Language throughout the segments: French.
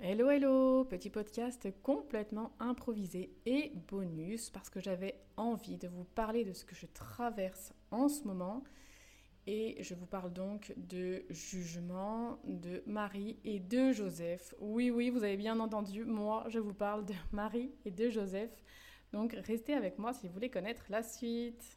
Hello hello, petit podcast complètement improvisé et bonus parce que j'avais envie de vous parler de ce que je traverse en ce moment et je vous parle donc de jugement de Marie et de Joseph. Oui oui, vous avez bien entendu, moi je vous parle de Marie et de Joseph. Donc restez avec moi si vous voulez connaître la suite.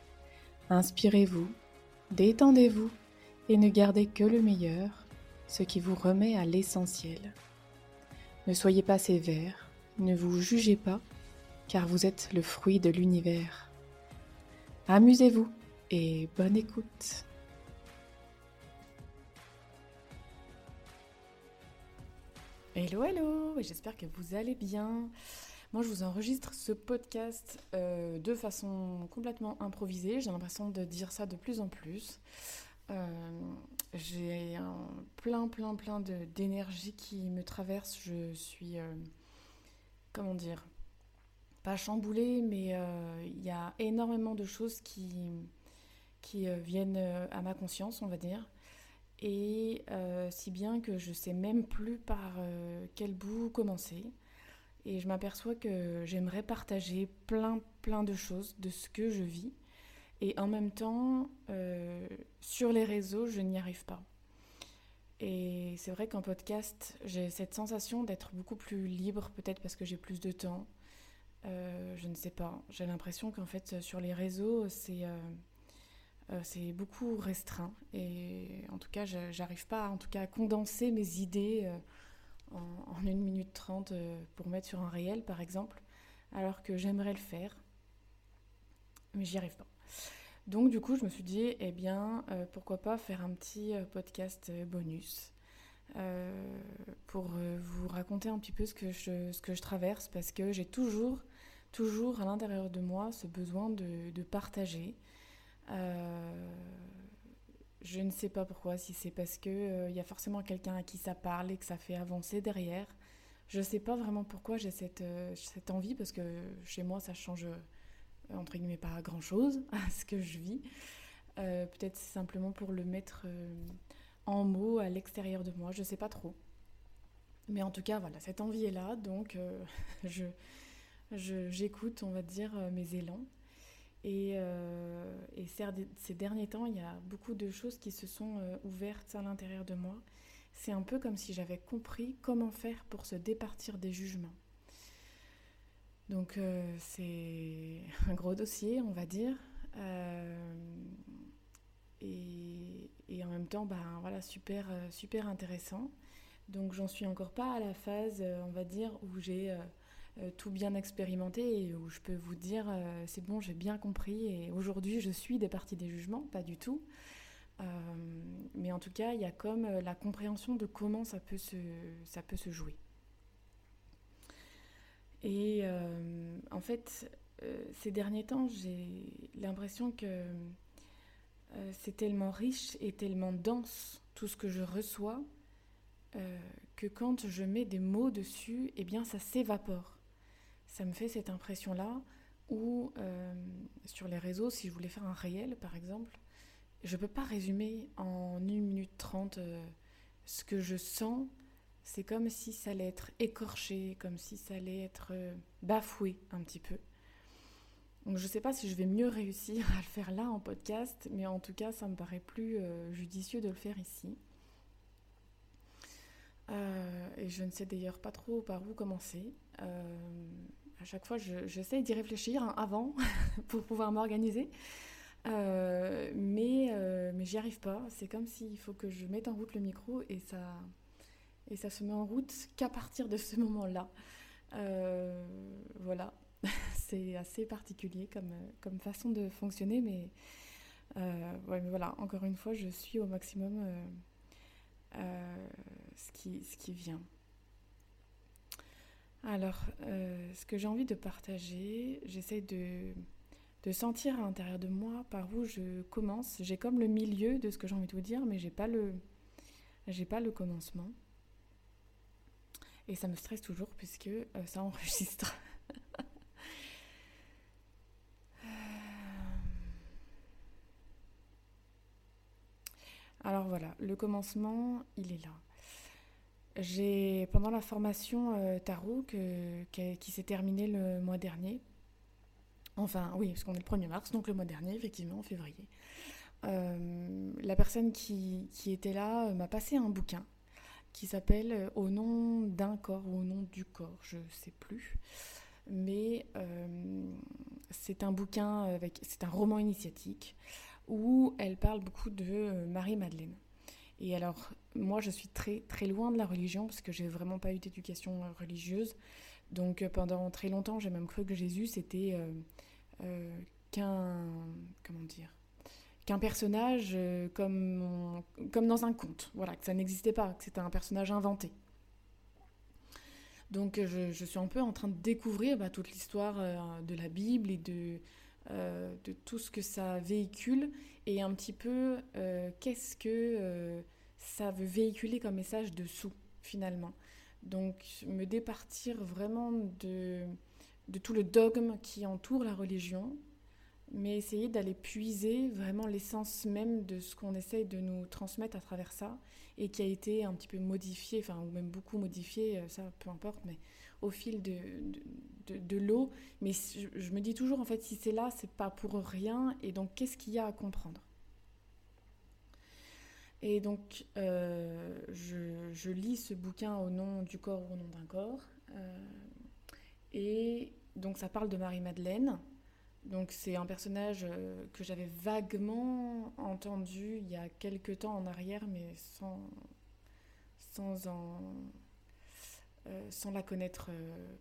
Inspirez-vous, détendez-vous et ne gardez que le meilleur, ce qui vous remet à l'essentiel. Ne soyez pas sévère, ne vous jugez pas, car vous êtes le fruit de l'univers. Amusez-vous et bonne écoute. Hello, hello, j'espère que vous allez bien. Moi, je vous enregistre ce podcast euh, de façon complètement improvisée. J'ai l'impression de dire ça de plus en plus. Euh, j'ai plein, plein, plein d'énergie qui me traverse. Je suis, euh, comment dire, pas chamboulée, mais il y a énormément de choses qui, qui viennent à ma conscience, on va dire. Et si bien que je sais même plus par quel bout commencer. Et je m'aperçois que j'aimerais partager plein, plein de choses de ce que je vis. Et en même temps, euh, sur les réseaux, je n'y arrive pas. Et c'est vrai qu'en podcast, j'ai cette sensation d'être beaucoup plus libre, peut-être parce que j'ai plus de temps. Euh, je ne sais pas. J'ai l'impression qu'en fait, sur les réseaux, c'est euh, c'est beaucoup restreint. Et en tout cas, j'arrive pas en tout cas, à condenser mes idées en, une 1 minute 30 euh, pour mettre sur un réel, par exemple, alors que j'aimerais le faire, mais j'y arrive pas. Donc du coup, je me suis dit, eh bien, euh, pourquoi pas faire un petit euh, podcast bonus pour vous raconter un petit peu ce que je, ce que je traverse, parce que j'ai toujours, toujours à l'intérieur de moi ce besoin de, de partager. Je ne sais pas pourquoi, si c'est parce euh, il y a forcément quelqu'un à qui ça parle et que ça fait avancer derrière. Je ne sais pas vraiment pourquoi j'ai cette, euh, cette envie, parce que chez moi, ça change, euh, entre guillemets, pas grand-chose à ce que je vis. Peut-être simplement pour le mettre en mots à l'extérieur de moi, je ne sais pas trop. Mais en tout cas, voilà, cette envie est là, donc je, j'écoute, on va dire, mes élans. Et, euh, ces, derniers temps, il y a beaucoup de choses qui se sont euh, ouvertes à l'intérieur de moi. C'est un peu comme si j'avais compris comment faire pour se départir des jugements. Donc euh, c'est un gros dossier, on va dire. Et, en même temps, ben, voilà, super, super intéressant. Donc j'en suis encore pas à la phase, on va dire, où j'ai tout bien expérimenté et où je peux vous dire euh, c'est bon, j'ai bien compris et aujourd'hui je suis des parties des jugements, pas du tout. Euh, mais en tout cas, il y a comme la compréhension de comment ça peut se, ça peut se jouer. Et en fait, ces derniers temps, j'ai l'impression que c'est tellement riche et tellement dense tout ce que je reçois que quand je mets des mots dessus, eh bien ça s'évapore ça me fait cette impression-là où euh, sur les réseaux, si je voulais faire un réel par exemple, je ne peux pas résumer en 1 minute 30 euh, ce que je sens. C'est comme si ça allait être écorché, comme si ça allait être euh, bafoué un petit peu. Donc je ne sais pas si je vais mieux réussir à le faire là en podcast, mais en tout cas ça me paraît plus judicieux de le faire ici. et je ne sais d'ailleurs pas trop par où commencer à chaque fois, j'essaie d'y réfléchir hein, avant pour pouvoir m'organiser. Euh, mais euh, mais j'y arrive pas. C'est comme s'il faut que je mette en route le micro et ça, et ça se met en route qu'à partir de ce moment-là. voilà, c'est assez particulier comme, comme façon de fonctionner, mais, mais voilà, encore une fois, je suis au maximum ce, qui, ce qui vient. Alors, euh, ce que j'ai envie de partager, j'essaie de, sentir à l'intérieur de moi par où je commence. J'ai comme le milieu de ce que j'ai envie de vous dire, mais j'ai pas le, pas le commencement. Et ça me stresse toujours puisque euh, ça enregistre. Alors voilà, le commencement, il est là. J'ai, pendant la formation euh, qui s'est terminée le mois dernier, enfin oui, parce qu'on est le 1er mars, donc le mois dernier, effectivement, en février, euh, la personne qui, était là euh, m'a passé un bouquin qui s'appelle Au nom d'un corps ou au nom du corps, je ne sais plus. Mais c'est un bouquin, avec, c'est un roman initiatique où elle parle beaucoup de Marie-Madeleine. Et alors, moi, je suis très, très loin de la religion parce que j'ai vraiment pas eu d'éducation euh, religieuse. Donc, euh, pendant très longtemps, j'ai même cru que Jésus, c'était euh, qu'un. Comment dire Qu'un personnage comme, comme dans un conte. Voilà, que ça n'existait pas, que c'était un personnage inventé. Donc, je, suis un peu en train de découvrir bah, toute l'histoire de la Bible et de tout ce que ça véhicule et un petit peu qu'est-ce que ça veut véhiculer comme message dessous, finalement. Donc, me départir vraiment de, de tout le dogme qui entoure la religion, mais essayer d'aller puiser vraiment l'essence même de ce qu'on essaye de nous transmettre à travers ça, et qui a été un petit peu modifié, enfin, ou même beaucoup modifié, euh, ça peu importe, mais au fil de, de, l'eau. Mais je, je, me dis toujours, en fait, si c'est là, c'est pas pour rien, et donc qu'est-ce qu'il y a à comprendre? Et donc, euh, je, lis ce bouquin au nom du corps ou au nom d'un corps. Euh, et donc, ça parle de Marie-Madeleine. Donc, c'est un personnage euh, que j'avais vaguement entendu il y a quelques temps en arrière, mais sans, sans, en, sans la connaître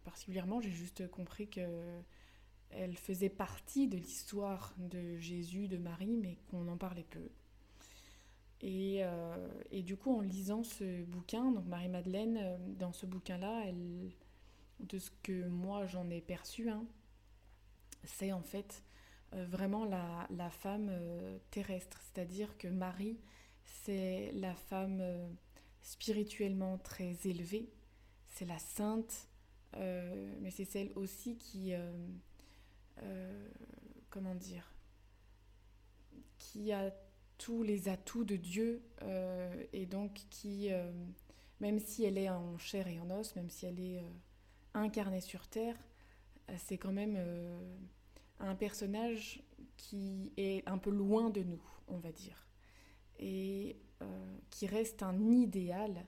particulièrement. J'ai juste compris qu'elle faisait partie de l'histoire de Jésus, de Marie, mais qu'on en parlait peu. Euh, et, du coup, en lisant ce bouquin, Marie-Madeleine, euh, dans ce bouquin-là, elle, de ce que moi j'en ai perçu, hein, c'est en fait euh, vraiment la femme terrestre. C'est-à-dire que Marie, c'est la femme spirituellement très élevée, c'est la sainte, mais c'est celle aussi qui, comment dire, qui a tous les atouts de Dieu euh, et donc qui, euh, même si elle est en chair et en os, même si elle est euh, incarnée sur Terre, c'est quand même un personnage qui est un peu loin de nous, on va dire, et qui reste un idéal,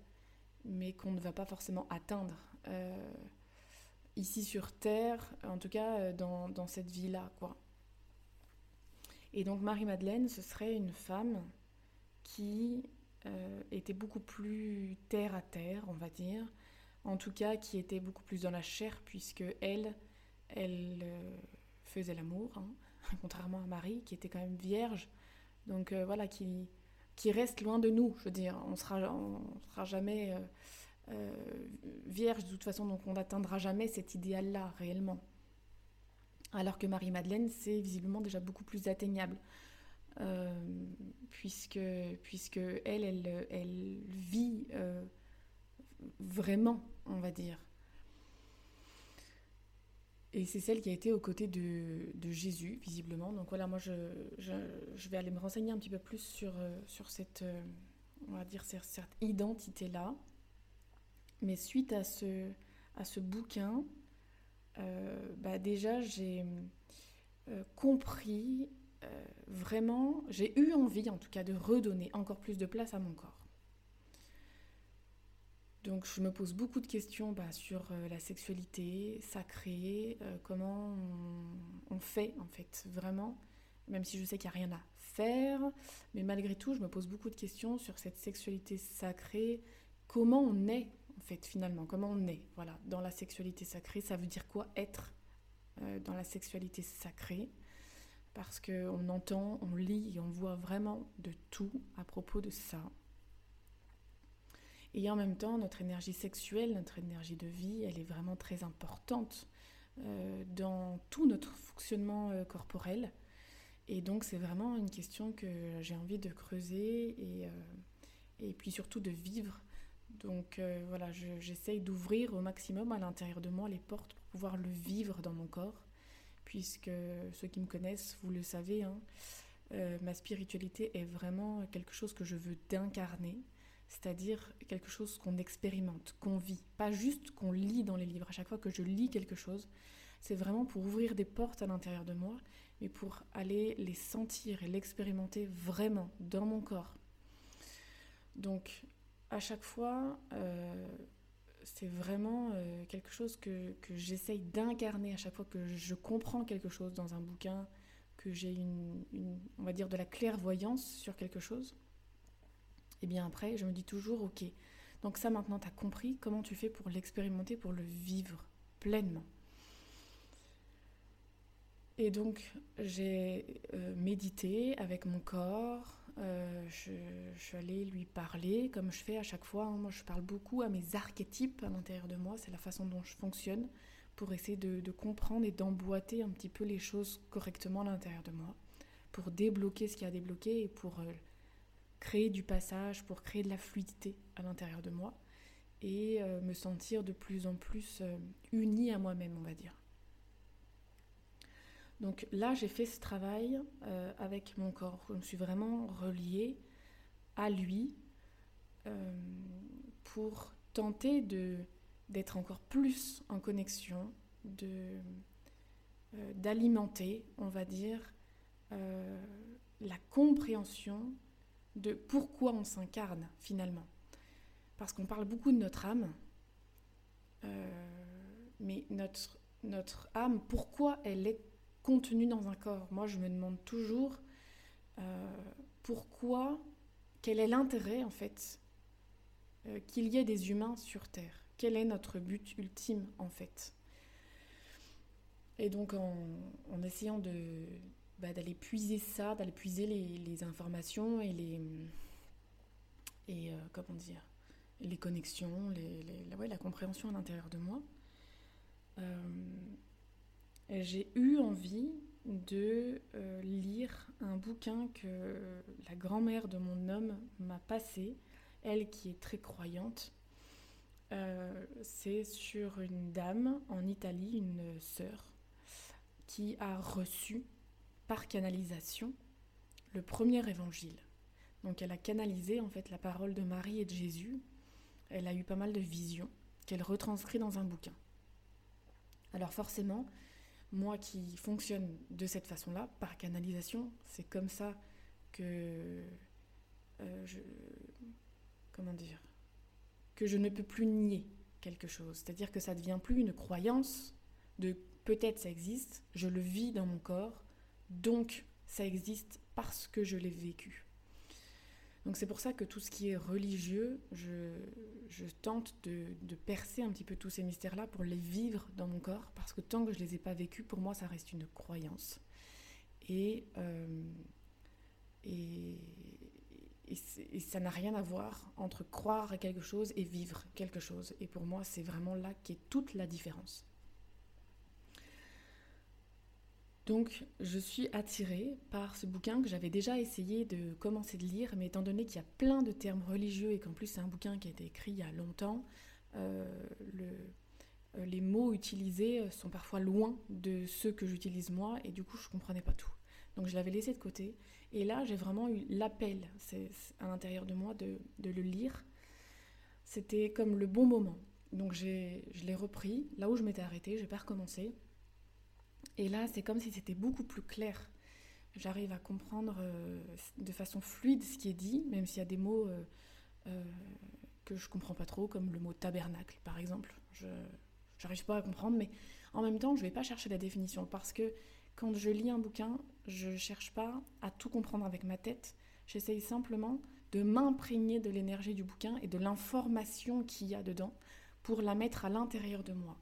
mais qu'on ne va pas forcément atteindre ici sur Terre, en tout cas dans, dans cette vie-là, quoi. Et donc Marie-Madeleine, ce serait une femme qui euh, était beaucoup plus terre à terre, on va dire. En tout cas, qui était beaucoup plus dans la chair, puisque elle, elle euh, faisait l'amour, hein, contrairement à Marie, qui était quand même vierge. Donc euh, voilà, qui, qui reste loin de nous, je veux dire. On sera, on sera jamais vierge de toute façon, donc on n'atteindra jamais cet idéal-là réellement alors que Marie-Madeleine, c'est visiblement déjà beaucoup plus atteignable, euh, puisque, puisque elle, elle, elle vit euh, vraiment, on va dire. Et c'est celle qui a été aux côtés de, Jésus, visiblement. Donc voilà, moi, je, vais aller me renseigner un petit peu plus sur, euh, sur cette, on va dire, cette identité-là. Mais suite à ce, à ce bouquin, euh, bah déjà j'ai euh, compris euh, vraiment, j'ai eu envie en tout cas de redonner encore plus de place à mon corps. Donc je me pose beaucoup de questions bah, sur la sexualité sacrée, comment on, fait en fait vraiment, même si je sais qu'il n'y a rien à faire, mais malgré tout je me pose beaucoup de questions sur cette sexualité sacrée, comment on est, en fait, finalement, comment on est, voilà, dans la sexualité sacrée. Ça veut dire quoi être euh, dans la sexualité sacrée? Parce qu'on entend, on lit et on voit vraiment de tout à propos de ça. Et en même temps, notre énergie sexuelle, notre énergie de vie, elle est vraiment très importante euh, dans tout notre fonctionnement euh, corporel. Et donc c'est vraiment une question que j'ai envie de creuser et, euh, et puis surtout de vivre. Donc voilà, j'essaye d'ouvrir au maximum à l'intérieur de moi les portes pour pouvoir le vivre dans mon corps, puisque ceux qui me connaissent, vous le savez, hein, ma spiritualité est vraiment quelque chose que je veux d'incarner c'est-à-dire quelque chose qu'on expérimente, qu'on vit, pas juste qu'on lit dans les livres. À chaque fois que je lis quelque chose, c'est vraiment pour ouvrir des portes à l'intérieur de moi, mais pour aller les sentir et l'expérimenter vraiment dans mon corps. Donc, à chaque fois, euh, c'est vraiment euh, quelque chose que, j'essaye d'incarner à chaque fois que je comprends quelque chose dans un bouquin, que j'ai une, on va dire, de la clairvoyance sur quelque chose et bien après, je me dis toujours, ok, donc ça maintenant, tu as compris comment tu fais pour l'expérimenter, pour le vivre pleinement? Et donc, j'ai euh, médité avec mon corps, euh, je, suis allée lui parler, comme je fais à chaque fois. Hein. Moi, je parle beaucoup à mes archétypes à l'intérieur de moi, c'est la façon dont je fonctionne pour essayer de, de comprendre et d'emboîter un petit peu les choses correctement à l'intérieur de moi, pour débloquer ce qui a débloqué et pour euh, créer du passage, pour créer de la fluidité à l'intérieur de moi et euh, me sentir de plus en plus euh, unie à moi-même, on va dire. Donc là, j'ai fait ce travail euh, avec mon corps. Je me suis vraiment reliée à lui pour tenter de d'être encore plus en connexion, de d'alimenter, on va dire, la compréhension de pourquoi on s'incarne finalement. Parce qu'on parle beaucoup de notre âme, euh, mais notre, âme, pourquoi elle est contenue dans un corps? Moi, je me demande toujours euh, pourquoi, quel est l'intérêt en fait euh, qu'il y ait des humains sur Terre? Quel est notre but ultime en fait? Et donc en essayant de, bah, d'aller puiser ça, d'aller puiser les, informations et les et euh, comment dire les connexions, la, compréhension à l'intérieur de moi. Euh, j'ai eu envie de euh, lire un bouquin que la grand-mère de mon homme m'a passé, elle qui est très croyante. c'est sur une dame en Italie, une sœur, qui a reçu par canalisation le premier évangile. Donc elle a canalisé en fait la parole de Marie et de Jésus. Elle a eu pas mal de visions qu'elle retranscrit dans un bouquin. Alors forcément, moi qui fonctionne de cette façon-là, par canalisation, c'est comme ça que euh, je comment dire que je ne peux plus nier quelque chose. C'est-à-dire que ça devient plus une croyance de peut-être ça existe, je le vis dans mon corps, donc, ça existe parce que je l'ai vécu. Donc c'est pour ça que tout ce qui est religieux, je, tente de, percer un petit peu tous ces mystères-là pour les vivre dans mon corps, parce que tant que je ne les ai pas vécus, pour moi, ça reste une croyance. Et, euh, et, ça n'a rien à voir entre croire à quelque chose et vivre quelque chose. Et pour moi, c'est vraiment là qu'est toute la différence. Donc je suis attirée par ce bouquin que j'avais déjà essayé de commencer de lire, mais étant donné qu'il y a plein de termes religieux et qu'en plus c'est un bouquin qui a été écrit il y a longtemps, euh, euh, les mots utilisés sont parfois loin de ceux que j'utilise moi et du coup je ne comprenais pas tout. Donc je l'avais laissé de côté et là j'ai vraiment eu l'appel à l'intérieur de moi de, de le lire. C'était comme le bon moment. Donc je l'ai repris là où je m'étais arrêtée, je n'ai pas recommencé. Et là, c'est comme si c'était beaucoup plus clair. J'arrive à comprendre euh, de façon fluide ce qui est dit, même s'il y a des mots euh, euh, que je comprends pas trop, comme le mot tabernacle, par exemple. Je n'arrive pas à comprendre, mais en même temps, je ne vais pas chercher la définition parce que quand je lis un bouquin, je ne cherche pas à tout comprendre avec ma tête. J'essaye simplement de m'imprégner de l'énergie du bouquin et de l'information qu'il y a dedans pour la mettre à l'intérieur de moi.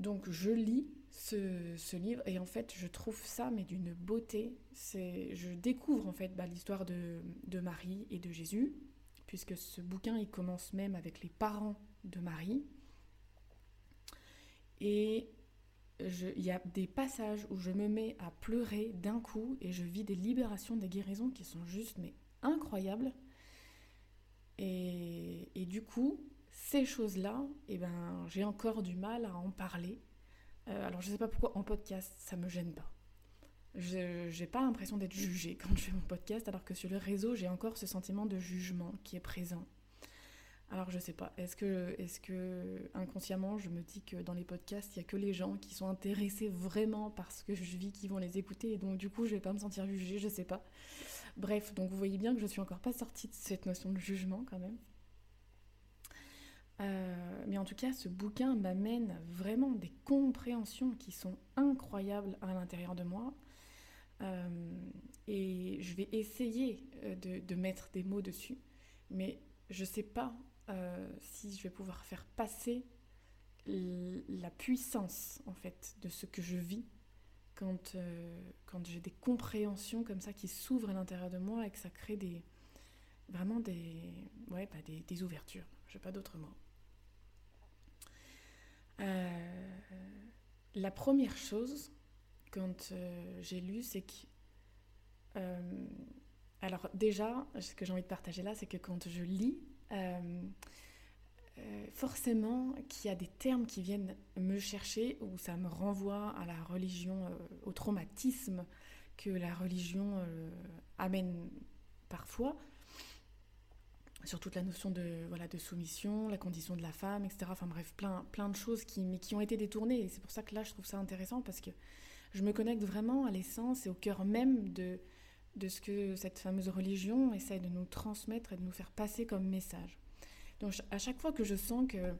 Donc je lis ce, livre et en fait je trouve ça mais d'une beauté. Je découvre en fait bah, l'histoire de, Marie et de Jésus, puisque ce bouquin il commence même avec les parents de Marie. Et il y a des passages où je me mets à pleurer d'un coup et je vis des libérations, des guérisons qui sont juste mais incroyables. Et du coup, ces choses-là, eh ben, j'ai encore du mal à en parler. Euh, alors je ne sais pas pourquoi en podcast, ça me gêne pas. Je n'ai pas l'impression d'être jugée quand je fais mon podcast, alors que sur le réseau, j'ai encore ce sentiment de jugement qui est présent. Alors je sais pas, est-ce que, est que inconsciemment je me dis que dans les podcasts, il n'y a que les gens qui sont intéressés vraiment par ce que je vis qui vont les écouter et donc du coup je vais pas me sentir jugée, je sais pas. Bref, donc vous voyez bien que je suis encore pas sortie de cette notion de jugement quand même. Euh, mais en tout cas, ce bouquin m'amène vraiment des compréhensions qui sont incroyables à l'intérieur de moi. Euh, et je vais essayer euh, de, mettre des mots dessus, mais je ne sais pas si je vais pouvoir faire passer la puissance en fait de ce que je vis quand, quand j'ai des compréhensions comme ça qui s'ouvrent à l'intérieur de moi et que ça crée des vraiment des ouais bah des, des ouvertures. Je n'ai pas d'autres mots. Euh, la première chose, quand euh, j'ai lu, c'est que... Euh, alors déjà, ce que j'ai envie de partager là, c'est que quand je lis, forcément qu'il y a des termes qui viennent me chercher ou ça me renvoie à la religion, au traumatisme que la religion amène parfois sur toute la notion de, voilà, de soumission, la condition de la femme, etc. Enfin bref, plein, plein de choses qui, mais qui ont été détournées. Et c'est pour ça que là, je trouve ça intéressant parce que je me connecte vraiment à l'essence et au cœur même de, de ce que cette fameuse religion essaie de nous transmettre et de nous faire passer comme message. Donc à chaque fois que je sens que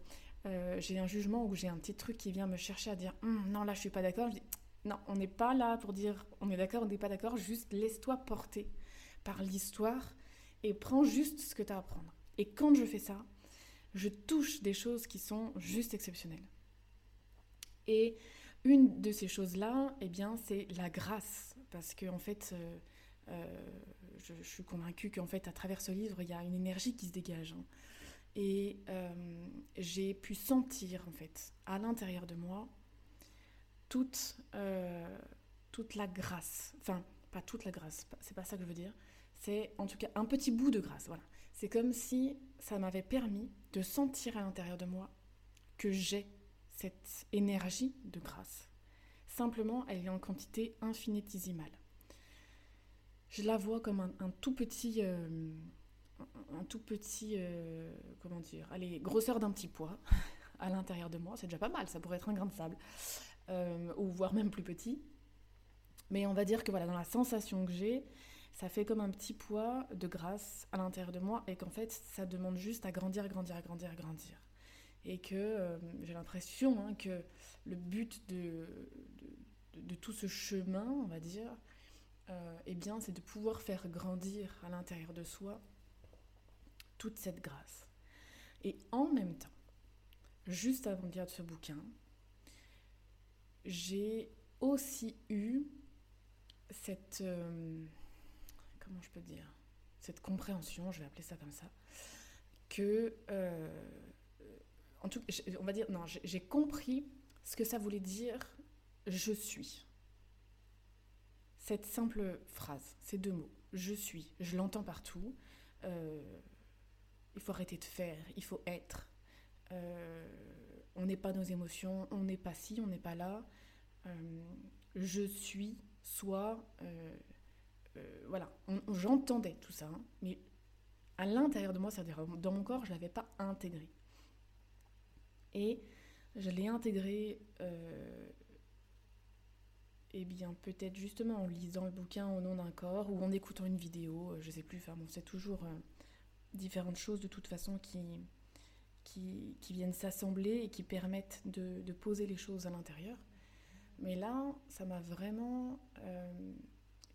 euh, j'ai un jugement ou j'ai un petit truc qui vient me chercher à dire hum, non là je suis pas d'accord, je dis non on n'est pas là pour dire on est d'accord, on n'est pas d'accord, juste laisse-toi porter par l'histoire et prends juste ce que tu as à prendre. Et quand je fais ça, je touche des choses qui sont juste exceptionnelles. Et une de ces choses-là, eh bien, c'est la grâce. Parce que, en fait, euh, euh, je, suis convaincue qu'en fait, à travers ce livre, il y a une énergie qui se dégage. Hein. Et euh, j'ai pu sentir, en fait, à l'intérieur de moi, toute, toute la grâce. Enfin, pas toute la grâce, c'est pas ça que je veux dire c'est en tout cas un petit bout de grâce. Voilà. C'est comme si ça m'avait permis de sentir à l'intérieur de moi que j'ai cette énergie de grâce. Simplement, elle est en quantité infinitésimale. Je la vois comme un, tout petit, euh, un tout petit, euh, comment dire, allez, grosseur d'un petit pois à l'intérieur de moi. C'est déjà pas mal, ça pourrait être un grain de sable, euh, ou voire même plus petit. Mais on va dire que voilà, dans la sensation que j'ai, ça fait comme un petit poids de grâce à l'intérieur de moi et qu'en fait ça demande juste à grandir, grandir, grandir, grandir. Et que euh, j'ai l'impression hein, que le but de, de, tout ce chemin, on va dire, euh, eh bien c'est de pouvoir faire grandir à l'intérieur de soi toute cette grâce. Et en même temps, juste avant de lire ce bouquin, j'ai aussi eu cette... Euh, comment je peux dire, cette compréhension, je vais appeler ça comme ça, que, euh, en tout, on va dire, non, j'ai compris ce que ça voulait dire je suis. Cette simple phrase, ces deux mots, je suis, je l'entends partout. Euh, il faut arrêter de faire, il faut être. Euh, on n'est pas nos émotions, on n'est pas ci, on n'est pas là. je suis, soit euh, voilà, j'entendais tout ça, hein, mais à l'intérieur de moi, c'est-à-dire dans mon corps, je ne l'avais pas intégré. Et je l'ai intégré, euh, eh bien, peut-être justement en lisant le bouquin au nom d'un corps ou en écoutant une vidéo, euh, je ne sais plus, enfin bon, c'est toujours différentes choses de toute façon qui, viennent s'assembler et qui permettent de, poser les choses à l'intérieur. Mais là, ça m'a vraiment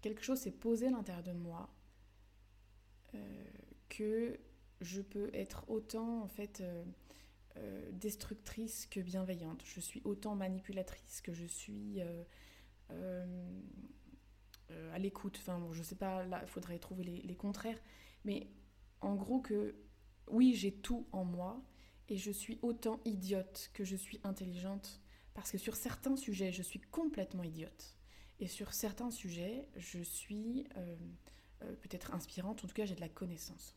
quelque chose s'est posé à l'intérieur de moi que je peux être autant en fait destructrice que bienveillante. Je suis autant manipulatrice que je suis à l'écoute. Enfin, bon, je sais pas, là, il faudrait trouver les, contraires. Mais en gros que oui, j'ai tout en moi et je suis autant idiote que je suis intelligente. Parce que sur certains sujets, je suis complètement idiote. Et sur certains sujets, je suis euh, euh, peut-être inspirante, en tout cas j'ai de la connaissance.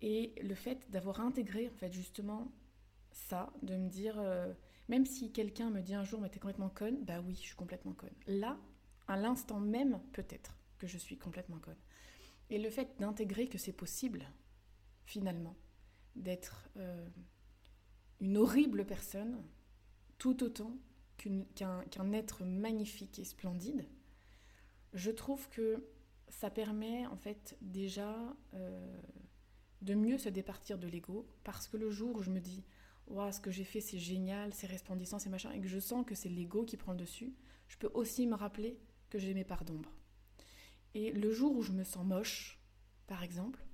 Et le fait d'avoir intégré en fait justement ça, de me dire, euh, même si quelqu'un me dit un jour mais t'es complètement conne, bah oui, je suis complètement conne. Là, à l'instant même, peut-être que je suis complètement conne. Et le fait d'intégrer que c'est possible, finalement, d'être une horrible personne, tout autant qu'un être magnifique et splendide, je trouve que ça permet en fait déjà euh, de mieux se départir de l'ego, parce que le jour où je me dis Waouh, ce que j'ai fait c'est génial, c'est resplendissant, c'est machin, et que je sens que c'est l'ego qui prend le dessus, je peux aussi me rappeler que j'ai mes parts d'ombre. Et le jour où je me sens moche, par exemple,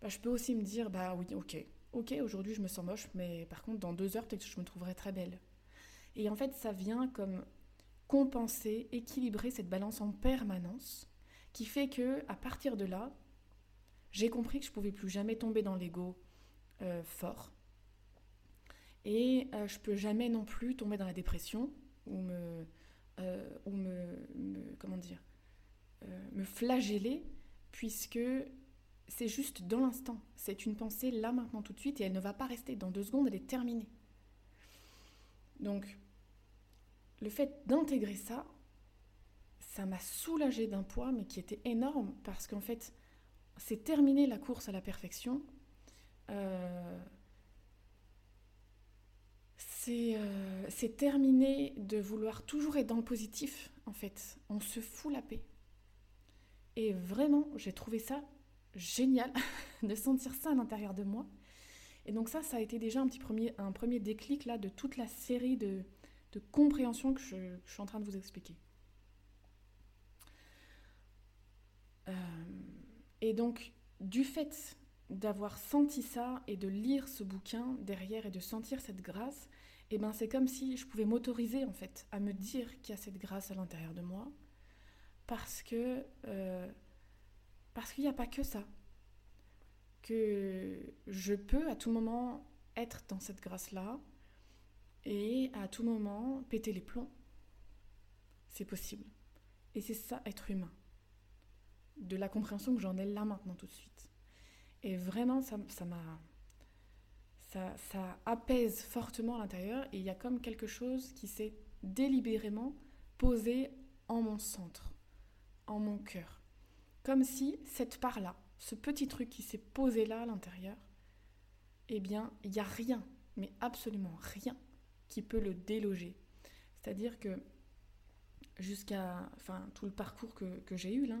bah, je peux aussi me dire Bah oui, ok, ok, aujourd'hui je me sens moche, mais par contre dans deux heures peut-être que je me trouverai très belle. Et en fait, ça vient comme compenser, équilibrer cette balance en permanence, qui fait que à partir de là, j'ai compris que je pouvais plus jamais tomber dans l'ego euh, fort, et euh, je peux jamais non plus tomber dans la dépression ou me, euh, ou me, comment dire, me flageller, puisque c'est juste dans l'instant. C'est une pensée là maintenant tout de suite et elle ne va pas rester. Dans deux secondes, elle est terminée. Donc, le fait d'intégrer ça, ça m'a soulagé d'un poids, mais qui était énorme, parce qu'en fait, c'est terminé la course à la perfection. Euh, euh, c'est terminé de vouloir toujours être dans le positif, en fait. On se fout la paix. Et vraiment, j'ai trouvé ça génial de sentir ça à l'intérieur de moi. Et donc ça, ça a été déjà un petit premier, un déclic là de toute la série de, de compréhension que je, suis en train de vous expliquer. Euh, et donc, du fait d'avoir senti ça et de lire ce bouquin derrière et de sentir cette grâce, eh ben c'est comme si je pouvais m'autoriser en fait à me dire qu'il y a cette grâce à l'intérieur de moi, parce que euh, parce qu'il n'y a pas que ça, que je peux à tout moment être dans cette grâce là, et à tout moment péter les plombs. C'est possible. Et c'est ça, être humain. De la compréhension que j'en ai là maintenant tout de suite. Et vraiment, ça, ça m'a. Ça, ça, apaise fortement à l'intérieur et il y a comme quelque chose qui s'est délibérément posé en mon centre, en mon cœur. Comme si cette part-là, ce petit truc qui s'est posé là à l'intérieur, eh bien, il n'y a rien, mais absolument rien qui peut le déloger. C'est-à-dire que jusqu'à enfin, tout le parcours que, que j'ai eu là,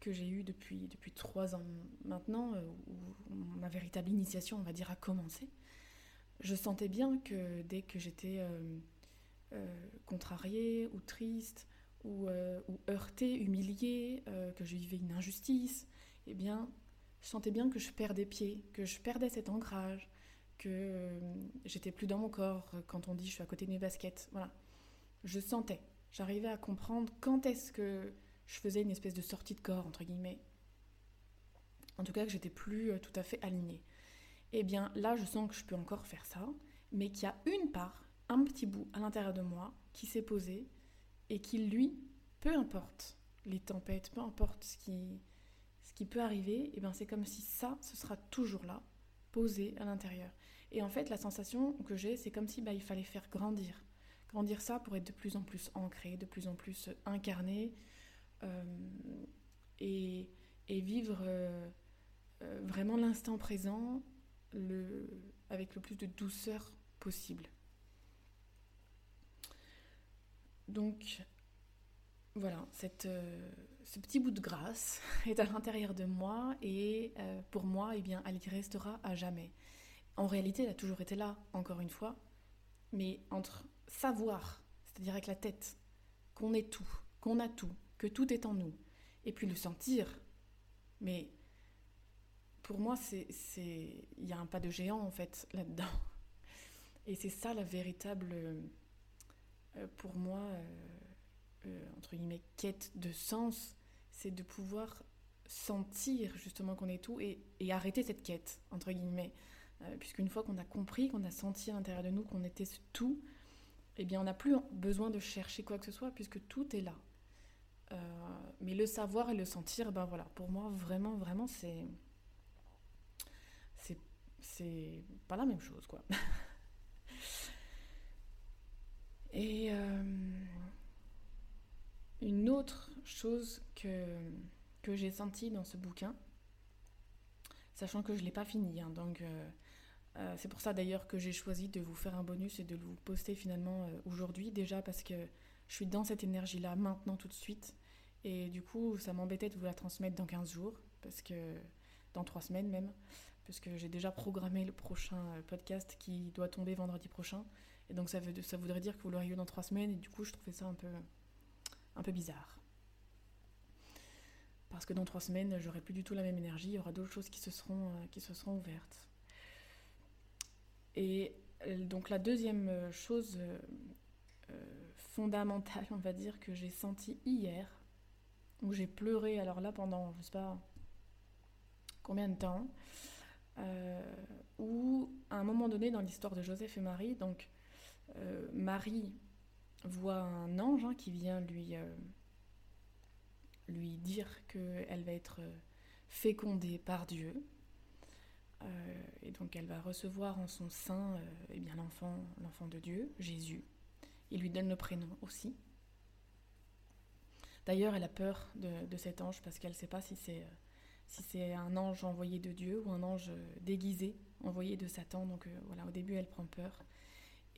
que j'ai eu depuis, depuis trois ans maintenant, euh, où ma véritable initiation, on va dire, a commencé, je sentais bien que dès que j'étais euh, euh, contrariée ou triste ou, ou heurtée, humiliée, que je vivais une injustice, eh bien, je sentais bien que je perdais pied, que je perdais cet ancrage, que euh, j'étais plus dans mon corps quand on dit je suis à côté de mes baskets. Voilà. Je sentais, j'arrivais à comprendre quand est-ce que je faisais une espèce de sortie de corps, entre guillemets. En tout cas, que j'étais plus euh, tout à fait alignée. Eh bien, là, je sens que je peux encore faire ça, mais qu'il y a une part, un petit bout à l'intérieur de moi qui s'est posé et qui, lui, peu importe les tempêtes, peu importe ce qui, ce qui peut arriver, eh bien, c'est comme si ça, ce sera toujours là, posé à l'intérieur. Et en fait, la sensation que j'ai, c'est comme si bah, il fallait faire grandir. Grandir ça pour être de plus en plus ancré, de plus en plus incarné euh, et, vivre euh, euh, vraiment l'instant présent le, avec le plus de douceur possible. Donc, voilà, cette, ce petit bout de grâce est à l'intérieur de moi et pour moi, eh elle y restera à jamais. En réalité, elle a toujours été là, encore une fois, mais entre savoir, c'est-à-dire avec la tête, qu'on est tout, qu'on a tout, que tout est en nous, et puis le sentir, Mais pour moi, c'est, il y a un pas de géant en fait là-dedans. Et c'est ça la véritable, euh, pour moi, euh, euh, entre guillemets, quête de sens, c'est de pouvoir sentir justement qu'on est tout et, arrêter cette quête, entre guillemets. Puisqu'une fois qu'on a compris, qu'on a senti à l'intérieur de nous qu'on était tout, eh bien on n'a plus besoin de chercher quoi que ce soit puisque tout est là. mais le savoir et le sentir, ben voilà, pour moi vraiment, vraiment, c'est c'est pas la même chose, quoi. Et euh, une autre chose que, que j'ai sentie dans ce bouquin, sachant que je ne l'ai pas fini, hein, donc euh, euh, c'est pour ça d'ailleurs que j'ai choisi de vous faire un bonus et de vous poster finalement aujourd'hui, déjà parce que je suis dans cette énergie-là maintenant tout de suite, et du coup ça m'embêtait de vous la transmettre dans 15 jours, parce que dans 3 semaines même, puisque j'ai déjà programmé le prochain euh, podcast qui doit tomber vendredi prochain. Et donc ça, veut, ça voudrait dire que vous l'auriez eu dans trois semaines, et du coup je trouvais ça un peu, un peu bizarre. Parce que dans trois semaines, j'aurai plus du tout la même énergie, il y aura d'autres choses qui se seront, euh, ouvertes. Et euh, donc la deuxième chose fondamentale, on va dire, que j'ai sentie hier, où j'ai pleuré, alors là pendant, je sais pas combien de temps, euh, où à un moment donné dans l'histoire de Joseph et Marie, donc euh, Marie voit un ange hein, qui vient lui, euh, lui dire qu'elle va être fécondée par Dieu. et donc elle va recevoir en son sein eh bien l'enfant, l'enfant de Dieu, Jésus. Il lui donne le prénom aussi. D'ailleurs, elle a peur de, cet ange parce qu'elle ne sait pas si c'est si c'est un ange envoyé de Dieu ou un ange déguisé envoyé de Satan. Donc euh, voilà, au début, elle prend peur.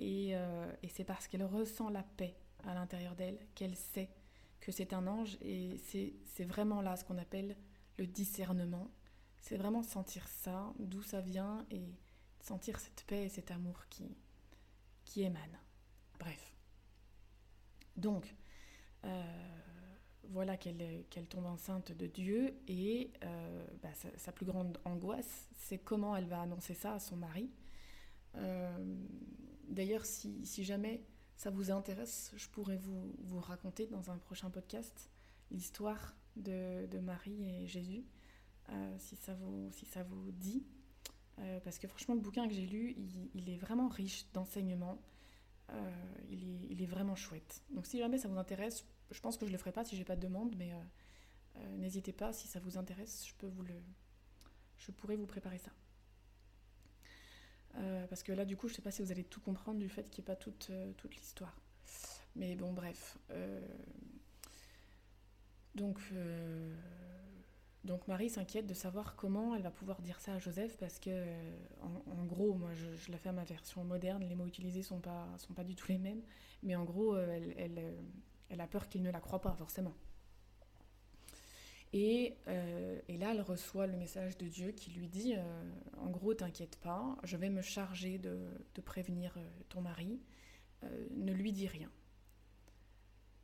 Euh, et, c'est parce qu'elle ressent la paix à l'intérieur d'elle qu'elle sait que c'est un ange. Et c'est vraiment là ce qu'on appelle le discernement. C'est vraiment sentir ça, d'où ça vient, et sentir cette paix et cet amour qui, qui émane. Bref. Donc, euh, voilà qu'elle tombe enceinte de Dieu et euh, bah, sa, plus grande angoisse, c'est comment elle va annoncer ça à son mari. Euh, d'ailleurs, si, jamais ça vous intéresse, je pourrais vous, vous raconter dans un prochain podcast l'histoire de, Marie et Jésus, euh, si, ça vous, si ça vous dit. parce que franchement, le bouquin que j'ai lu, il, est vraiment riche d'enseignements. il, est, il est vraiment chouette. Donc si jamais ça vous intéresse, je pense que je le ferai pas si j'ai pas de demande, mais euh, euh, n'hésitez pas, si ça vous intéresse, je peux vous le, je pourrais vous préparer ça. Euh, parce que là, du coup, je sais pas si vous allez tout comprendre du fait qu'il n'y ait pas toute, toute l'histoire. Mais bon, bref. donc, donc Marie s'inquiète de savoir comment elle va pouvoir dire ça à Joseph parce que, en, gros, moi je, je, la fais à ma version moderne, les mots utilisés sont pas, sont pas du tout les mêmes, mais en gros, elle, elle, elle a peur qu'il ne la croit pas, forcément. Et, euh, et, là, elle reçoit le message de Dieu qui lui dit, euh, en gros, t'inquiète pas, je vais me charger de, prévenir euh, ton mari, ne lui dis rien.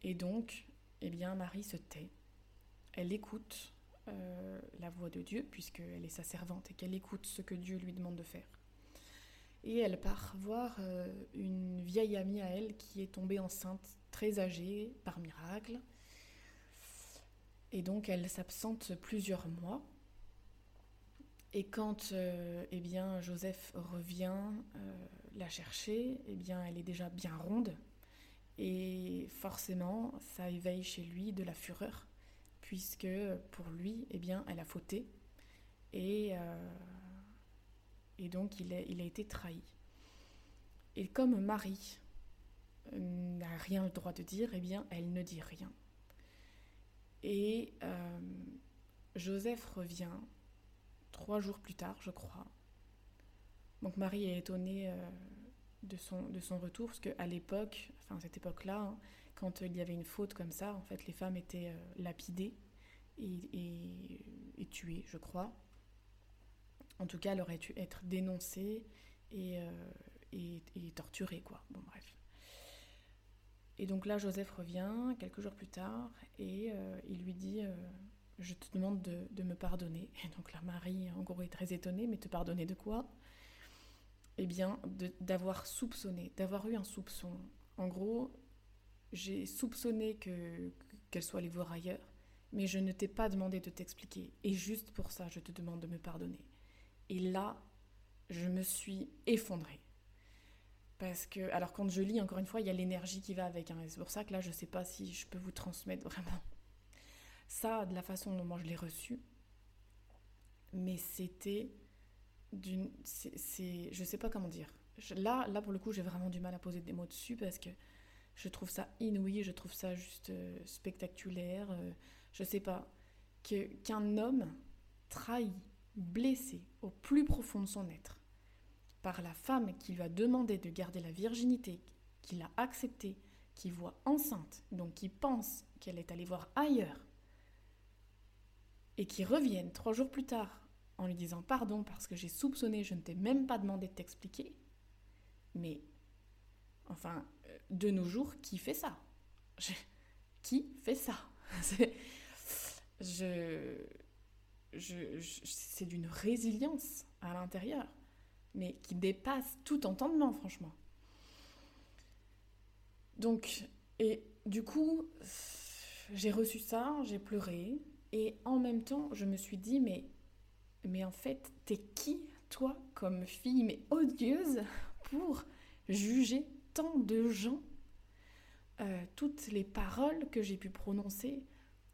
Et donc, eh bien, Marie se tait, elle écoute la voix de Dieu, puisqu'elle est sa servante, et qu'elle écoute ce que Dieu lui demande de faire. Et elle part voir une vieille amie à elle qui est tombée enceinte très âgée par miracle. Et donc elle s'absente plusieurs mois. Et quand euh, eh bien, Joseph revient euh, la chercher, eh bien, elle est déjà bien ronde. Et forcément, ça éveille chez lui de la fureur, puisque pour lui, eh bien, elle a fauté. Et, euh, donc, il a, il a été trahi. Et comme Marie n'a rien le droit de dire, eh bien, elle ne dit rien. Et euh, Joseph revient trois jours plus tard, je crois. Donc Marie est étonnée euh, de, son, de son retour, parce qu'à l'époque, enfin cette époque-là, hein, quand il y avait une faute comme ça, en fait, les femmes étaient euh, lapidées et, tuées, je crois. En tout cas, elle aurait dû être dénoncée et, et, et torturée, quoi. Bon, bref. Et donc là, Joseph revient quelques jours plus tard et euh, il lui dit, euh, je te demande de, me pardonner. Et donc la Marie, en gros, est très étonnée, mais te pardonner de quoi? Eh bien, d'avoir soupçonné, d'avoir eu un soupçon. En gros, j'ai soupçonné que qu'elle soit allée voir ailleurs, mais je ne t'ai pas demandé de t'expliquer. Et juste pour ça, je te demande de me pardonner. Et là, je me suis effondrée. Parce que, alors quand je lis, encore une fois, il y a l'énergie qui va avec. Hein, c'est pour ça que là, je ne sais pas si je peux vous transmettre vraiment ça de la façon dont moi je l'ai reçu. Mais c'était d'une. C'est, je sais pas comment dire. là, là, pour le coup, j'ai vraiment du mal à poser des mots dessus parce que je trouve ça inouï, je trouve ça juste euh, spectaculaire. Euh, je sais pas. Que, qu'un homme trahi, blessé au plus profond de son être par la femme qui lui a demandé de garder la virginité, qui l'a acceptée, qui voit enceinte, donc qui pense qu'elle est allée voir ailleurs, et qui revienne trois jours plus tard en lui disant pardon parce que j'ai soupçonné, je ne t'ai même pas demandé de t'expliquer. Mais, enfin, euh, de nos jours, qui fait ça? Qui fait ça? Je, C'est d'une résilience à l'intérieur mais qui dépasse tout entendement, franchement. Donc, et du coup, j'ai reçu ça, j'ai pleuré, et en même temps, je me suis dit, mais, mais en fait, t'es qui, toi, comme fille, mais odieuse, pour juger tant de gens? Euh, Toutes les paroles que j'ai pu prononcer,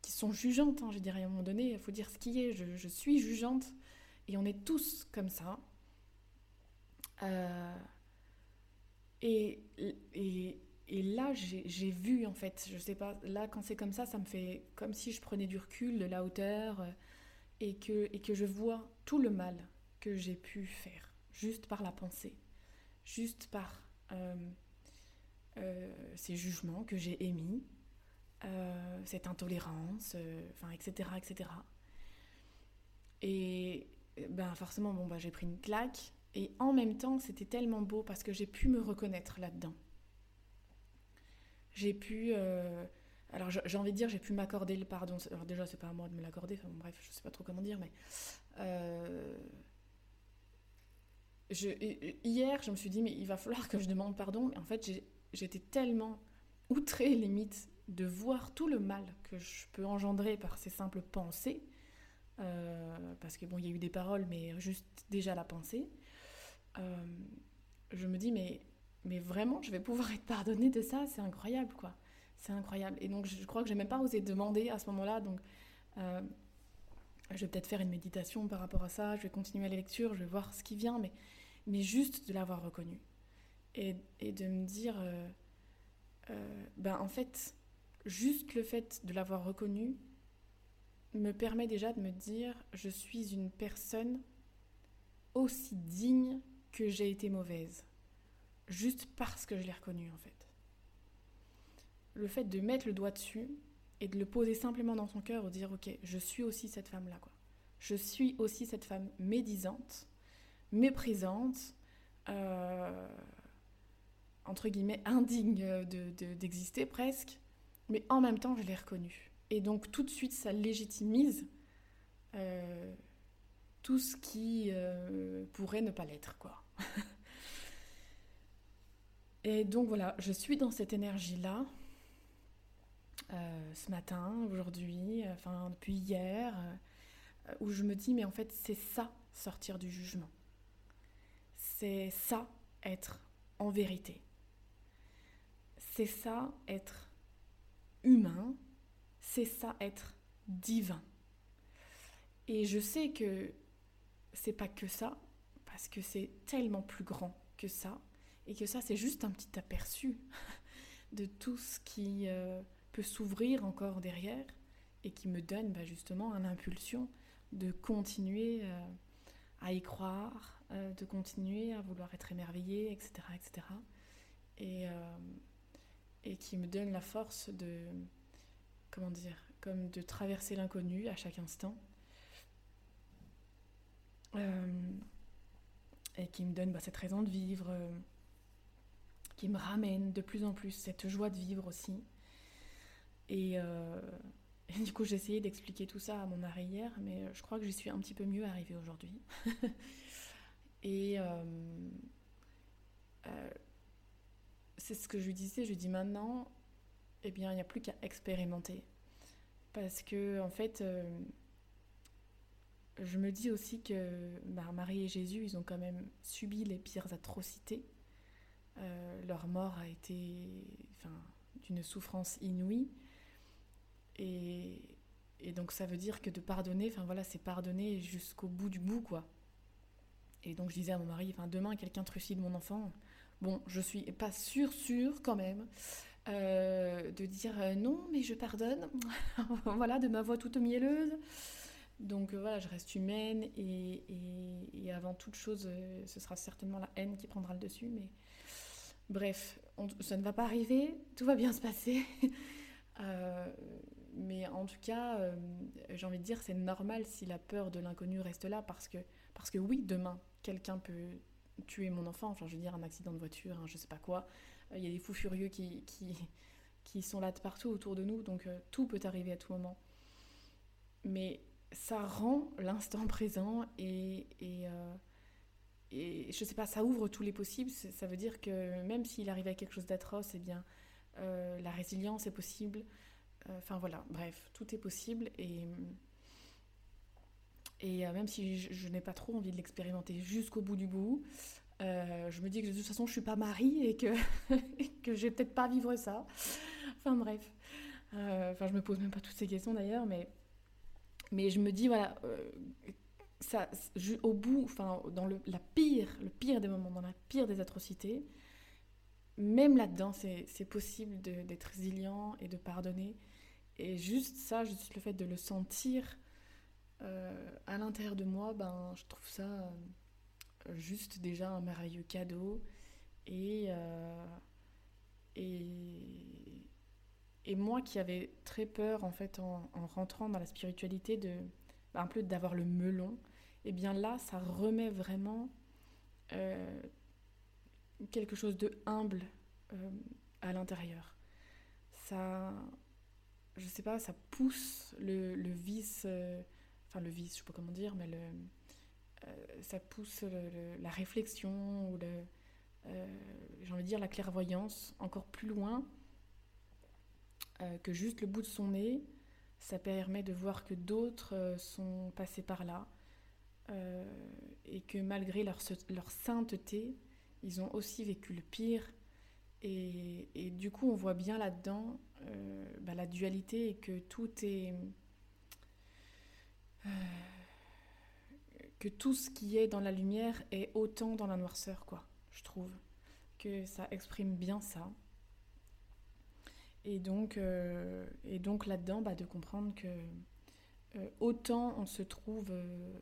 qui sont jugeantes, hein, je dirais à un moment donné, il faut dire ce qui est, je, je suis jugeante, et on est tous comme ça, euh, et, et, et, là, j'ai vu, en fait, je sais pas, là, quand c'est comme ça, ça me fait comme si je prenais du recul, de la hauteur, euh, et, que, et que je vois tout le mal que j'ai pu faire, juste par la pensée, juste par euh, ces jugements que j'ai émis, cette intolérance, enfin, etc., etc. Et ben forcément, bon, bah, j'ai pris une claque, et en même temps, c'était tellement beau parce que j'ai pu me reconnaître là-dedans. J'ai pu. Euh, alors, j'ai envie de dire, j'ai pu m'accorder le pardon. Alors, déjà, c'est pas à moi de me l'accorder. Bref, je sais pas trop comment dire, mais. Euh, hier, je me suis dit, mais il va falloir que je demande pardon. En fait, j'étais tellement outrée, limite, de voir tout le mal que je peux engendrer par ces simples pensées. Euh, parce que bon, il y a eu des paroles, mais juste déjà la pensée. Euh, je me dis, mais, mais vraiment, je vais pouvoir être pardonnée de ça, c'est incroyable, quoi. C'est incroyable. Et donc, je crois que j'ai même pas osé demander à ce moment-là. Donc, euh, je vais peut-être faire une méditation par rapport à ça. Je vais continuer la lecture, je vais voir ce qui vient, mais, mais juste de l'avoir reconnu. Et, et, de me dire, euh, ben en fait, juste le fait de l'avoir reconnu me permet déjà de me dire, je suis une personne aussi digne que j'ai été mauvaise. Juste parce que je l'ai reconnu en fait. Le fait de mettre le doigt dessus et de le poser simplement dans son cœur ou dire ok, je suis aussi cette femme-là quoi. Je suis aussi cette femme médisante, méprisante, euh, entre guillemets indigne d'exister presque, mais en même temps je l'ai reconnu. Et donc tout de suite ça légitimise euh, tout ce qui euh, pourrait ne pas l'être quoi. Et donc voilà, je suis dans cette énergie-là. Euh, ce matin, aujourd'hui, enfin depuis hier, euh, où je me dis, mais en fait, c'est ça, sortir du jugement. C'est ça, être en vérité. C'est ça, être humain. C'est ça, être divin. Et je sais que c'est pas que ça, parce que c'est tellement plus grand que ça, et que ça c'est juste un petit aperçu de tout ce qui euh, peut s'ouvrir encore derrière, et qui me donne bah, justement une impulsion de continuer euh, à y croire, euh, de continuer à vouloir être émerveillé, etc. etc. Et, et qui me donne la force de, comment dire, comme de traverser l'inconnu à chaque instant et qui me donne bah, cette raison de vivre, euh, qui me ramène de plus en plus cette joie de vivre aussi. Et, euh, Et du coup, j'ai essayé d'expliquer tout ça à mon mari hier, mais je crois que j'y suis un petit peu mieux arrivée aujourd'hui. et c'est ce que je lui disais, je lui dis maintenant, eh bien, il n'y a plus qu'à expérimenter. Parce que, en fait, je me dis aussi que bah, Marie et Jésus, ils ont quand même subi les pires atrocités. Euh, leur mort a été d'une souffrance inouïe. Et, donc ça veut dire que de pardonner, enfin voilà, c'est pardonner jusqu'au bout du bout, quoi. Et donc je disais à mon mari, enfin demain quelqu'un trucide mon enfant, bon, je suis pas sûre, sûre quand même, euh, de dire euh, non, mais je pardonne, voilà, de ma voix toute mielleuse. Donc euh, voilà, je reste humaine et, avant toute chose, euh, ce sera certainement la haine qui prendra le dessus. Mais bref, ça ne va pas arriver, tout va bien se passer. Euh, mais en tout cas, j'ai envie de dire, c'est normal si la peur de l'inconnu reste là parce que, parce que oui, demain, quelqu'un peut tuer mon enfant, enfin je veux dire un accident de voiture, je je sais pas quoi. Il y a des fous furieux qui, qui, qui sont là de partout autour de nous, donc tout peut arriver à tout moment. Mais ça rend l'instant présent et, et, euh, et, je sais pas, ça ouvre tous les possibles. Ça veut dire que même s'il arrive à quelque chose d'atroce, eh bien, euh, la résilience est possible. Euh, enfin voilà, bref, tout est possible et, et même si je, n'ai pas trop envie de l'expérimenter jusqu'au bout du bout, je me dis que de toute façon je suis pas Marie et que, que je vais peut-être pas vivre ça. Enfin bref. Enfin, je me pose même pas toutes ces questions d'ailleurs, mais mais je me dis, voilà, euh, ça, au bout, enfin, dans le, la pire, le pire des moments, dans la pire des atrocités, même là-dedans, c'est possible d'être résilient et de pardonner. Et juste ça, juste le fait de le sentir euh, à l'intérieur de moi, ben, je trouve ça euh, juste déjà un merveilleux cadeau. Et, et, et moi qui avais très peur en fait en, rentrant dans la spiritualité de bah, un d'avoir le melon, et eh bien là ça remet vraiment euh, quelque chose de humble euh, à l'intérieur. Ça, je sais pas, ça pousse le, vice, euh, enfin le vice, je sais pas comment dire, mais ça pousse la réflexion ou j'ai envie de dire la clairvoyance encore plus loin euh, que juste le bout de son nez, ça permet de voir que d'autres euh, sont passés par là euh, et que malgré leur, leur, sainteté, ils ont aussi vécu le pire. Et, du coup, on voit bien là-dedans bah, la dualité et que tout est... que tout ce qui est dans la lumière est autant dans la noirceur, quoi, je trouve. Que ça exprime bien ça. Et donc, euh, donc là-dedans, bah, de comprendre que euh, autant on se trouve euh,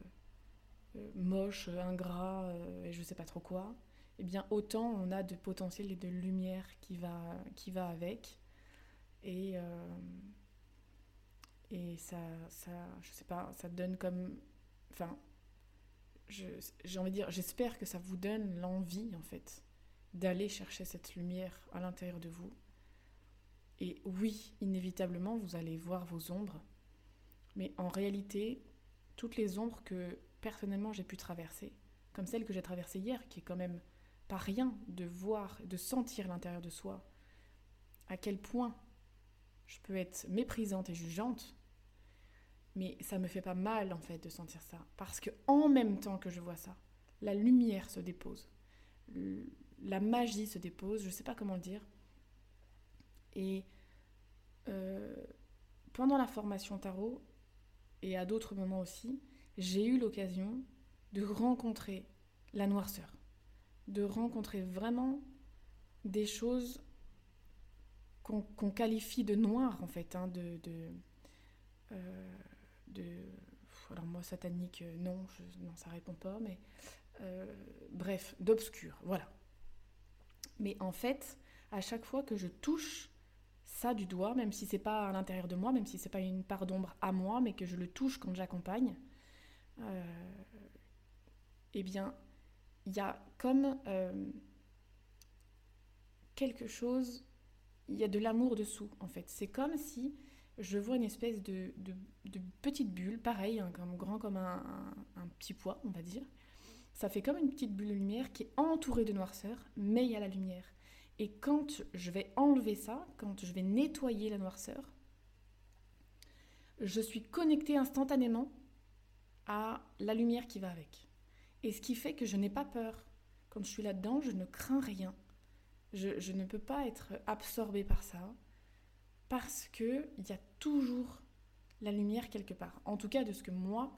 moche, ingrat et je sais pas trop quoi, et eh bien autant on a de potentiel et de lumière qui va, qui va avec. Et, et ça, ça, je sais pas, ça donne comme. Enfin, j'ai envie de dire, j'espère que ça vous donne l'envie en fait d'aller chercher cette lumière à l'intérieur de vous et oui, inévitablement, vous allez voir vos ombres. Mais en réalité, toutes les ombres que personnellement j'ai pu traverser, comme celle que j'ai traversée hier, qui est quand même pas rien de voir, de sentir l'intérieur de soi, à quel point je peux être méprisante et jugeante, mais ça me fait pas mal en fait de sentir ça, parce que en même temps que je vois ça, la lumière se dépose, la magie se dépose, je sais pas comment le dire, et euh, pendant la formation tarot, et à d'autres moments aussi, j'ai eu l'occasion de rencontrer la noirceur, de rencontrer vraiment des choses qu'on qualifie de noires en fait, hein, de, euh, alors moi satanique euh, non, non ça répond pas, mais bref, d'obscur, voilà. Mais en fait, à chaque fois que je touche ça du doigt, même si c'est pas à l'intérieur de moi, même si c'est pas une part d'ombre à moi, mais que je le touche quand j'accompagne, euh, eh bien, il y a comme euh, quelque chose, il y a de l'amour dessous, en fait. C'est comme si je vois une espèce de, petite bulle, pareil, hein, comme grand comme un, petit pois, on va dire. Ça fait comme une petite bulle de lumière qui est entourée de noirceur, mais il y a la lumière. Et quand je vais enlever ça, quand je vais nettoyer la noirceur, je suis connectée instantanément à la lumière qui va avec. Et ce qui fait que je n'ai pas peur. Quand je suis là-dedans, je ne crains rien. Je, ne peux pas être absorbée par ça parce qu'il y a toujours la lumière quelque part. En tout cas, de ce que moi,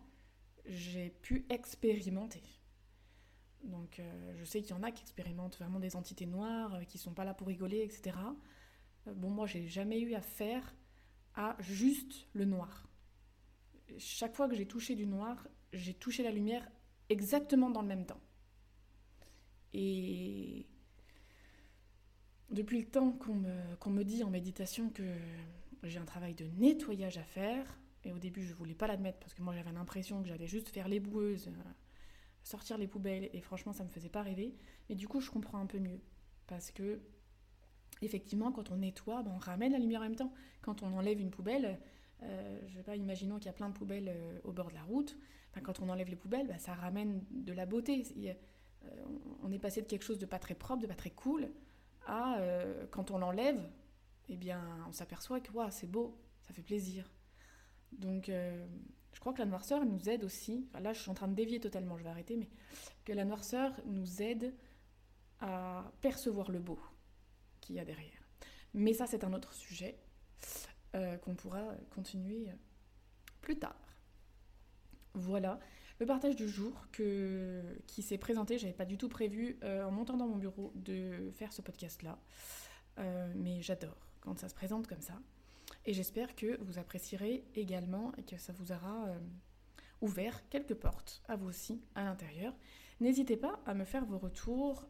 j'ai pu expérimenter. Donc, euh, je sais qu'il y en a qui expérimentent vraiment des entités noires, euh, qui sont pas là pour rigoler, etc. Euh, bon, moi, j'ai jamais eu affaire à juste le noir. Chaque fois que j'ai touché du noir, j'ai touché la lumière exactement dans le même temps. Et depuis le temps qu'on me, dit en méditation que j'ai un travail de nettoyage à faire, et au début je voulais pas l'admettre parce que moi j'avais l'impression que j'allais juste faire les boueuses, euh, sortir les poubelles, et franchement ça me faisait pas rêver. Mais du coup je comprends un peu mieux parce que effectivement quand on nettoie, ben, on ramène la lumière en même temps. Quand on enlève une poubelle, euh, je sais pas, imaginons qu'il y a plein de poubelles euh, au bord de la route, ben, quand on enlève les poubelles, ben, ça ramène de la beauté. on est passé de quelque chose de pas très propre, de pas très cool, à euh, quand on l'enlève, eh bien, on s'aperçoit que c'est beau, ça fait plaisir. Donc, euh, je crois que la noirceur nous aide aussi. là, je suis en train de dévier totalement, je vais arrêter, mais que la noirceur nous aide à percevoir le beau qu'il y a derrière. Mais ça, c'est un autre sujet euh, qu'on pourra continuer plus tard. Voilà le partage du jour qui s'est présenté. J'avais pas du tout prévu euh, en montant dans mon bureau de faire ce podcast-là. Euh, mais j'adore quand ça se présente comme ça. Et j'espère que vous apprécierez également et que ça vous aura euh, ouvert quelques portes à vous aussi à l'intérieur. N'hésitez pas à me faire vos retours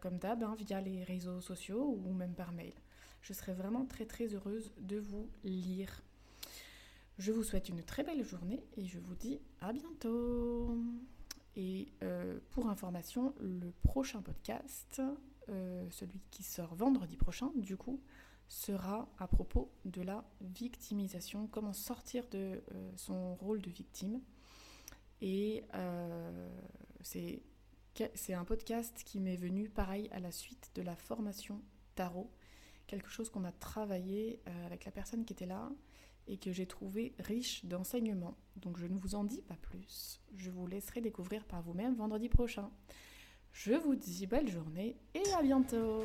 comme d'hab hein, via les réseaux sociaux ou même par mail. Je serai vraiment très très heureuse de vous lire. Je vous souhaite une très belle journée et je vous dis à bientôt. Et euh, pour information, le prochain podcast, euh, celui qui sort vendredi prochain, du coup, sera à propos de la victimisation, comment sortir de euh, son rôle de victime. Et c'est un podcast qui m'est venu pareil à la suite de la formation tarot, quelque chose qu'on a travaillé avec la personne qui était là et que j'ai trouvé riche d'enseignements. Donc je ne vous en dis pas plus. Je vous laisserai découvrir par vous-même vendredi prochain. Je vous dis belle journée et à bientôt